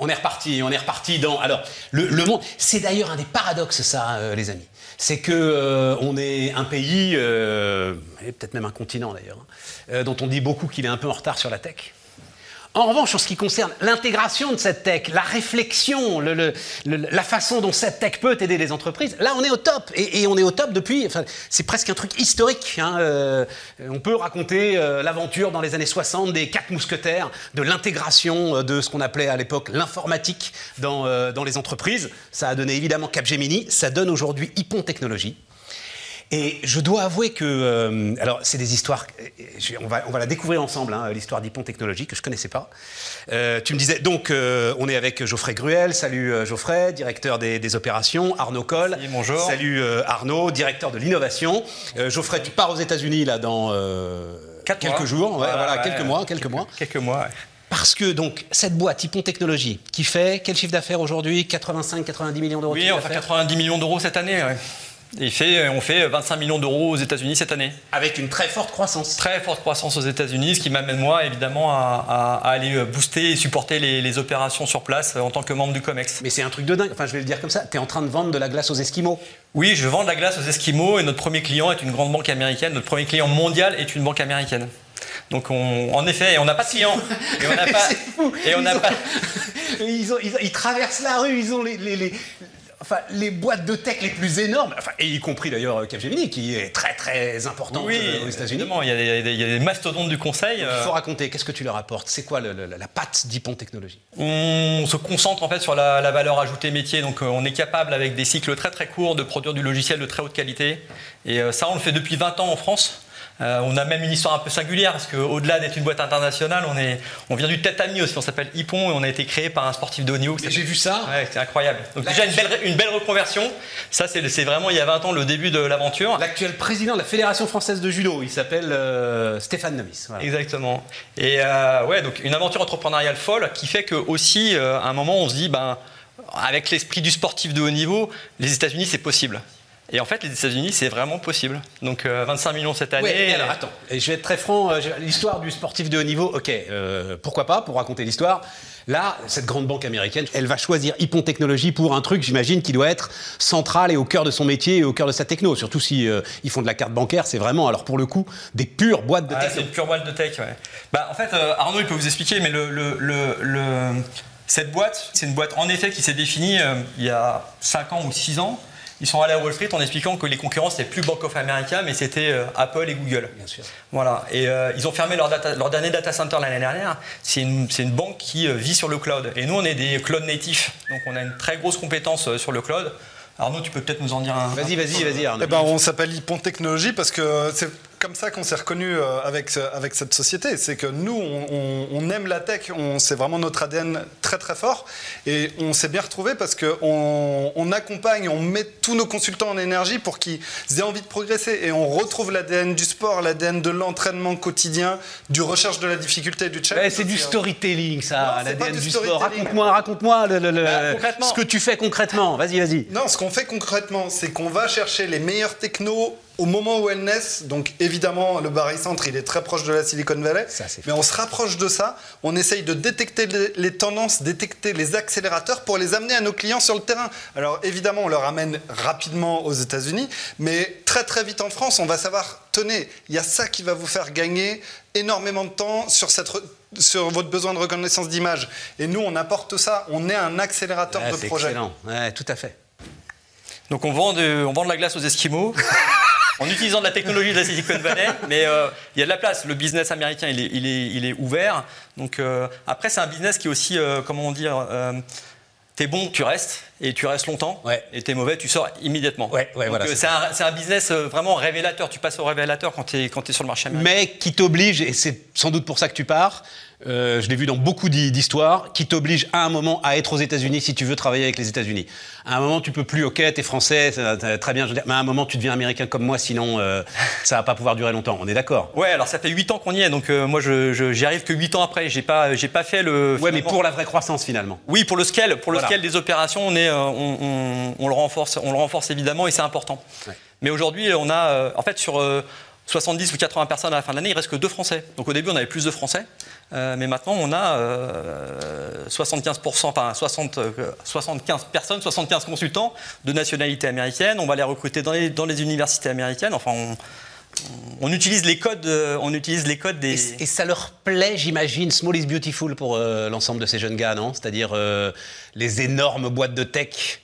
On est reparti, on est reparti dans. Alors, le, monde, c'est d'ailleurs un des paradoxes, ça, euh, les amis. C'est que euh, on est un pays, euh, peut-être même un continent d'ailleurs, hein, euh, dont on dit beaucoup qu'il est un peu en retard sur la tech. En revanche, en ce qui concerne l'intégration de cette tech, la réflexion, le- le- le- la façon dont cette tech peut aider les entreprises, là on est au top. Et, on est au top depuis, c'est presque un truc historique. hein, euh, on peut raconter euh, l'aventure dans les années 60 des quatre mousquetaires, de l'intégration euh, de ce qu'on appelait à l'époque l'informatique dans, dans les entreprises. Ça a donné évidemment Capgemini, ça donne aujourd'hui Hippon Technologies. Et je dois avouer que, euh, alors c'est des histoires, on va, on va la découvrir ensemble, hein, l'histoire d'Hippon Technologies que je connaissais pas. Euh, tu me disais, donc euh, on est avec Geoffrey Gruel, salut Geoffrey, directeur des, des opérations, Arnaud Coll, bonjour. salut Arnaud, directeur de l'innovation. Geoffrey, tu pars aux États-Unis là dans Quatre quelques mois. jours, ouais, Voilà, quelques ouais. mois, quelques mois. Quelques mois, ouais. Parce que donc cette boîte Hippon Technologies qui fait quel chiffre d'affaires aujourd'hui? 85-90 millions d'euros de Oui, on fait? d'affaires 90 millions d'euros cette année. ouais. Il fait, on fait 25 millions d'euros aux États-Unis cette année. Avec une très forte croissance. Très forte croissance aux États-Unis, ce qui m'amène moi évidemment à, à- à aller booster et supporter les, les opérations sur place euh, en tant que membre du COMEX. Mais c'est un truc de dingue. Enfin, je vais le dire comme ça. Tu es en train de vendre de la glace aux Esquimaux. Oui, je vends de la glace aux Esquimaux et notre premier client est une grande banque américaine. Notre premier client mondial est une banque américaine. Donc on- en effet, et on n'a pas de clients. Et on n'a pas. C'est fou. Et on Ils n'a ont- pas. ils, ont- ils ont- ils traversent la rue, ils ont les, les- les- enfin, les boîtes de tech les plus énormes, enfin, et y compris d'ailleurs euh, Capgemini, qui est très très important Oui, euh, aux États-Unis. évidemment, il y, a des, il y a des mastodontes du conseil. Il euh, faut raconter, qu'est-ce que tu leur apportes? C'est quoi le- le- la patte d'Hippon Technologies? On se concentre en fait sur la, la valeur ajoutée métier, donc euh, on est capable avec des cycles très très courts de produire du logiciel de très haute qualité. Et euh, ça, on le fait depuis 20 ans en France. Euh, on a même une histoire un peu singulière parce qu'au-delà d'être une boîte internationale, on, est, on vient du tatami aussi, on s'appelle Hippon et on a été créé par un sportif de haut niveau. J'ai vu ça. Ouais, c'est incroyable. Donc déjà une belle, une belle reconversion. Ça, c'est c'est vraiment il y a 20 ans le début de l'aventure. L'actuel président de la Fédération française de judo, il s'appelle euh, Stéphane Nomis. Voilà. Exactement. Et euh, ouais, donc une aventure entrepreneuriale folle qui fait que aussi, euh, à un moment, on se dit, ben, avec l'esprit du sportif de haut niveau, les États-Unis, c'est possible. Et en fait, les États-Unis, c'est vraiment possible. Donc euh, 25 millions cette année. Ouais, alors attends, et je vais être très franc, euh, l'histoire du sportif de haut niveau, ok, euh, pourquoi pas, pour raconter l'histoire. Là, cette grande banque américaine, elle va choisir Hippon Technologies pour un truc, j'imagine, qui doit être central et au cœur de son métier et au cœur de sa techno. Surtout si euh, ils font de la carte bancaire, c'est vraiment, alors pour le coup, des pures boîtes de Ah, techno. c'est une pure boîte de tech. Ouais. Bah, en fait, euh, Arnaud, il peut vous expliquer, mais le, le- le- le- cette boîte, c'est une boîte en effet qui s'est définie euh, il y a 5 ans ou 6 ans. Ils sont allés à Wall Street en expliquant que les concurrents, c'était plus Bank of America, mais c'était euh, Apple et Google. Bien sûr. Voilà. Et euh, ils ont fermé leur, data- leur dernier data center l'année dernière. C'est une, c'est une banque qui euh, vit sur le cloud. Et nous, on est des cloud natifs. Donc, on a une très grosse compétence euh, sur le cloud. Arnaud, tu peux peut-être nous en dire un. Vas-y, vas-y, vas-y, Arnaud. Eh ben, on s'appelle Hippon Technologies parce que c'est comme ça qu'on s'est reconnu euh, avec, ce- avec cette société. C'est que nous, on, on- on aime la tech, c'est vraiment notre ADN très très fort. Et on s'est bien retrouvé parce qu'on on accompagne, on met tous nos consultants en énergie pour qu'ils aient envie de progresser. Et on retrouve l'ADN du sport, l'ADN de l'entraînement quotidien, du recherche de la difficulté, du challenge. C'est du hein. storytelling, ça, l'ADN du du sport. Raconte-moi, raconte-moi le- le- le- Bah, ce que tu fais concrètement. Vas-y, vas-y. Non, ce qu'on fait concrètement, c'est qu'on va chercher les meilleures technos au moment où elles naissent. Donc évidemment, le Barry Centre, il est très proche de la Silicon Valley. Ça, mais on se rapproche de ça. On essaye de détecter les, les tendances, détecter les accélérateurs pour les amener à nos clients sur le terrain. Alors évidemment, on leur amène rapidement aux États-Unis, mais très très vite en France, on va savoir, tenez, il y a ça qui va vous faire gagner énormément de temps sur cette re- sur votre besoin de reconnaissance d'image. Et nous, on apporte ça. On est un accélérateur Ouais, de c'est projet. excellent. Ouais, tout à fait. Donc, on vend, de, on vend de la glace aux Esquimaux. En utilisant de la technologie de la Silicon Valley, mais euh, il y a de la place. Le business américain, il est, il est, il est ouvert. Donc euh, après, c'est un business qui est aussi, euh, comment dire, euh, t'es bon, tu restes et tu restes longtemps. Ouais. Et t'es mauvais, tu sors immédiatement. Ouais, ouais, Donc, voilà, euh, c'est un, business euh, vraiment révélateur. Tu passes au révélateur quand quand es sur le marché américain. mais qui t'oblige, et c'est sans doute pour ça que tu pars, euh, je l'ai vu dans beaucoup d'hi- d'histoires, qui t'oblige à un moment à être aux États-Unis si tu veux travailler avec les États-Unis. À un moment, tu peux plus, ok, t'es français, ça- ça- très bien, je veux dire, mais à un moment, tu deviens américain comme moi, sinon euh, ça va pas pouvoir durer longtemps. On est d'accord Ouais, alors ça fait 8 ans qu'on y est, donc euh, moi je, j'y arrive que 8 ans après. J'ai pas, pas fait le. Ouais, mais pour la vraie croissance finalement. Oui, pour le scale, pour le Voilà. scale des opérations, on, est, euh, on, on- on le renforce, on le renforce évidemment et c'est important. Ouais. Mais aujourd'hui, on a, euh, en fait, sur, euh, 70 ou 80 personnes à la fin de l'année, il reste que deux Français. Donc au début, on avait plus de Français, euh, mais maintenant, on a 75%, enfin 60, 75 personnes, 75 consultants de nationalité américaine. On va les recruter dans les, dans les universités américaines. Enfin, on, on utilise les codes, euh, on utilise les codes des. Et, ça leur plaît, j'imagine, Small is Beautiful pour euh, l'ensemble de ces jeunes gars, non? C'est-à-dire euh, les énormes boîtes de tech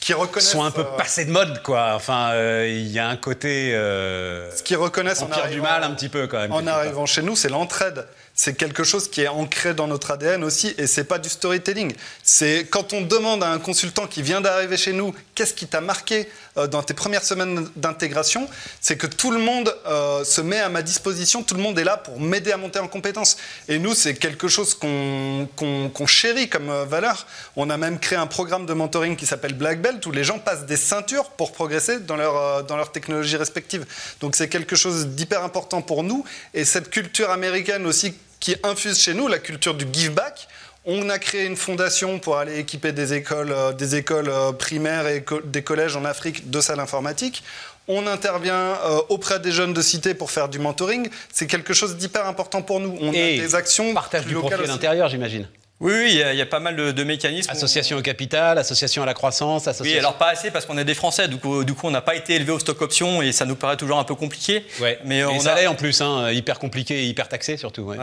qui reconnaissent, sont un peu passées de mode, quoi. Enfin, il y a un côté. ce qu'ils reconnaissent en arrivant, du mal un petit peu quand même. En arrivant chez nous, c'est l'entraide c'est quelque chose qui est ancré dans notre ADN aussi, et c'est pas du storytelling. C'est quand on demande à un consultant qui vient d'arriver chez nous, qu'est-ce qui t'a marqué? Euh, dans tes premières semaines d'intégration, c'est que tout le monde euh, se met à ma disposition, tout le monde est là pour m'aider à monter en compétences. Et nous, c'est quelque chose qu'on chérit comme euh, valeur. On a même créé un programme de mentoring qui s'appelle Black Belt, où les gens passent des ceintures pour progresser dans leur, dans leur technologie respective. Donc c'est quelque chose d'hyper important pour nous, et cette culture américaine aussi qui infuse chez nous la culture du give back. On a créé une fondation pour aller équiper des écoles, euh, des écoles euh, primaires et des collèges en Afrique de salles informatiques. On intervient euh, auprès des jeunes de cité pour faire du mentoring. C'est quelque chose d'hyper important pour nous. On a des actions. Partage du profit à l'intérieur, j'imagine. Oui, oui, il y, a pas mal de, mécanismes. Association au capital, association à la croissance, association... Oui, alors pas assez parce qu'on est des Français, du coup, du coup on n'a pas été élevé au stock option et ça nous paraît toujours un peu compliqué. Ouais. Mais on ça a... en plus, hein, hyper compliqué et hyper taxé surtout. Ouais.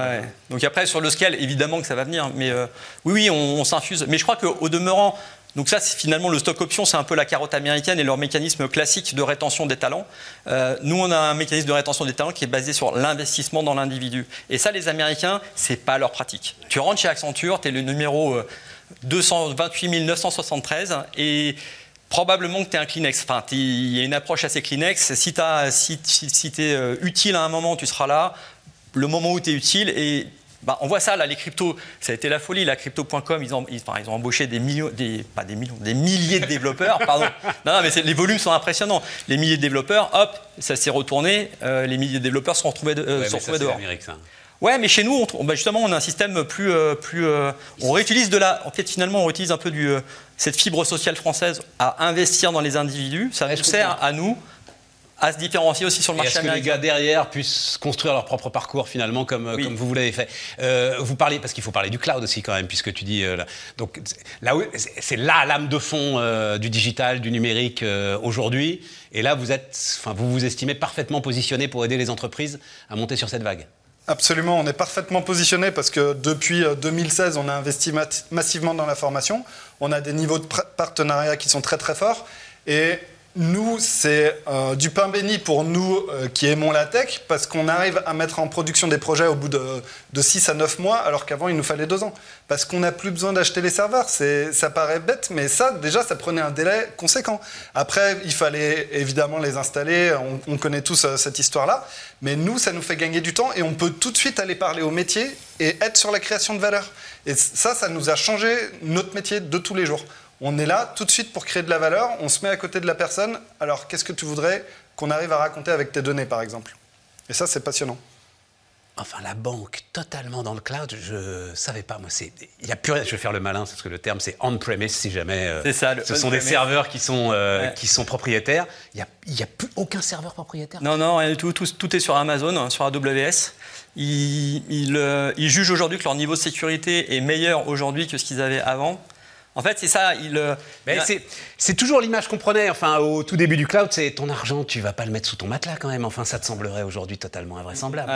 Donc après, sur le scale, évidemment que ça va venir, mais euh, oui, oui, on, on s'infuse. Mais je crois qu'au demeurant, donc ça, finalement, le stock option, c'est un peu la carotte américaine et leur mécanisme classique de rétention des talents. Euh, nous, on a un mécanisme de rétention des talents qui est basé sur l'investissement dans l'individu. Et ça, les Américains, c'est pas leur pratique. Tu rentres chez Accenture, tu es le numéro 228 euh, 973 et probablement que tu es un Kleenex. Enfin, il y a une approche assez Kleenex. Si tu es euh, utile à un moment, tu seras là. Le moment où tu es utile et bah, on voit ça, là, les cryptos, ça a été la folie. La crypto.com, ils ont, ils, ils ont embauché des millions, des, pas des millions, des milliers de développeurs, pardon. Non, mais les volumes sont impressionnants. Les milliers de développeurs, hop, ça s'est retourné, euh, les milliers de développeurs sont retrouvés, euh, sont retrouvés dehors. Ça. Ouais, mais chez nous, on, bah, justement, on a un système plus. Euh, plus on réutilise de la. En fait, finalement, on réutilise un peu du, cette fibre sociale française à investir dans les individus. Ça nous sert à nous à se différencier aussi sur le marché américain. Est-ce que les gars derrière puissent construire leur propre parcours finalement comme, comme vous, vous l'avez fait euh, Vous parlez, parce qu'il faut parler du cloud aussi quand même, puisque tu dis, euh, donc là, c'est la lame de fond euh, du digital, du numérique aujourd'hui, et là vous êtes, enfin vous vous estimez parfaitement positionné pour aider les entreprises à monter sur cette vague. Absolument, on est parfaitement positionné parce que depuis 2016, on a investi massivement dans la formation. On a des niveaux de partenariat qui sont très très forts. Et nous, c'est euh, du pain béni pour nous euh, qui aimons la tech, parce qu'on arrive à mettre en production des projets au bout de, de 6 à 9 mois, alors qu'avant, il nous fallait 2 ans. Parce qu'on n'a plus besoin d'acheter les serveurs. Ça paraît bête, mais ça, déjà, ça prenait un délai conséquent. Après, il fallait évidemment les installer, on, connaît tous euh, cette histoire-là, mais nous, ça nous fait gagner du temps et on peut tout de suite aller parler au métier et être sur la création de valeur. Et ça, ça nous a changé notre métier de tous les jours. On est là tout de suite pour créer de la valeur, on se met à côté de la personne. Alors, qu'est-ce que tu voudrais qu'on arrive à raconter avec tes données, par exemple? Et ça, c'est passionnant. Enfin, la banque totalement dans le cloud, je savais pas. Moi, c'est, il y a plus Je vais faire le malin, parce que le terme c'est on-premise, si jamais. Euh, c'est ça. ce sont des serveurs qui sont euh, qui sont propriétaires. Il n'y a, y a plus aucun serveur propriétaire. Non, non, rien du tout. Tout, est sur Amazon, hein, sur AWS. Ils, ils, euh, ils jugent aujourd'hui que leur niveau de sécurité est meilleur aujourd'hui que ce qu'ils avaient avant. En fait, c'est ça. Il, euh, c'est toujours l'image qu'on prenait. Enfin, au tout début du cloud, c'est ton argent, tu vas pas le mettre sous ton matelas quand même. Enfin, ça te semblerait aujourd'hui totalement invraisemblable.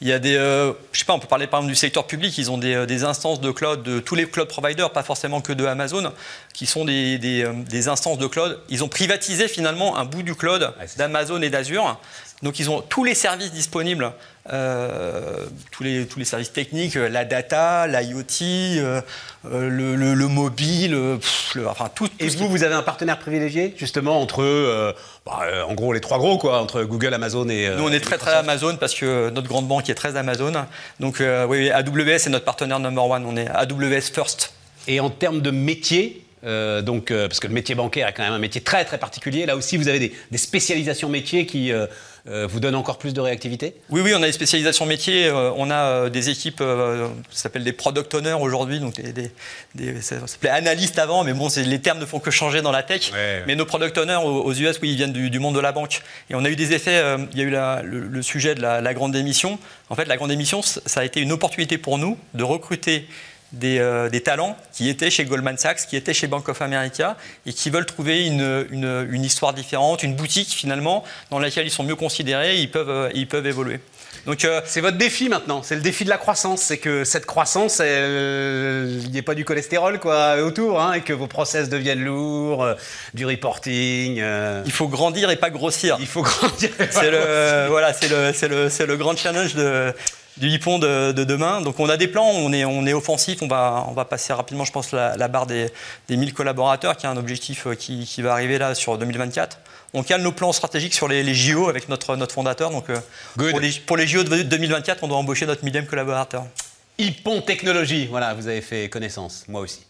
Il y a des, euh, je sais pas, on peut parler par exemple du secteur public. Ils ont des, euh, instances de cloud de tous les cloud providers, pas forcément que de Amazon, qui sont des, des instances de cloud. Ils ont privatisé finalement un bout du cloud d'Amazon et d'Azure. Donc ils ont tous les services disponibles, euh, tous, les, tous les services techniques, euh, la data, l'IoT, euh, le, le, mobile, enfin tout. Et vous, vous avez un partenaire privilégié justement entre, bah, en gros les trois gros quoi, entre Google, Amazon et. Nous on est très très Amazon parce que notre grande banque est très Amazon. Donc oui, AWS est notre partenaire number one. On est AWS first. Et en termes de métier, donc, parce que le métier bancaire est quand même un métier très très particulier. Là aussi, vous avez des, des spécialisations métiers qui, euh, vous donne encore plus de réactivité? Oui, oui, on a des spécialisations métiers. euh, on a euh, des équipes, euh, ça s'appelle des product owners aujourd'hui, donc des, des- des- ça s'appelait analystes avant, mais bon, les termes ne font que changer dans la tech. Ouais, ouais. Mais nos product owners aux, aux US, oui, ils viennent du, du monde de la banque. Et on a eu des effets. euh, il y a eu la- le, le sujet de la, la grande démission. En fait, la grande démission, c- ça a été une opportunité pour nous de recruter des, euh, des talents qui étaient chez Goldman Sachs, qui étaient chez Bank of America et qui veulent trouver une, une- une histoire différente, une boutique finalement dans laquelle ils sont mieux considérés et ils peuvent, euh, ils peuvent évoluer. Donc, euh, C'est votre défi maintenant, c'est le défi de la croissance. C'est que cette croissance, il n'y ait pas du cholestérol quoi, autour, hein, et que vos process deviennent lourds, du reporting. il faut grandir et pas grossir. il faut grandir. C'est le, voilà, c'est le, le, c'est le grand challenge de, du Hippon de, de demain. Donc on a des plans, on est, on est offensif, on va, on va passer rapidement, je pense, la, la barre des, des 1000 collaborateurs, qui est un objectif euh, qui, qui va arriver là sur 2024. On cale nos plans stratégiques sur les, les JO avec notre, notre fondateur. Donc euh, pour les, pour les JO de 2024, on doit embaucher notre millième collaborateur. Hippon Technologie, voilà, vous avez fait connaissance, moi aussi.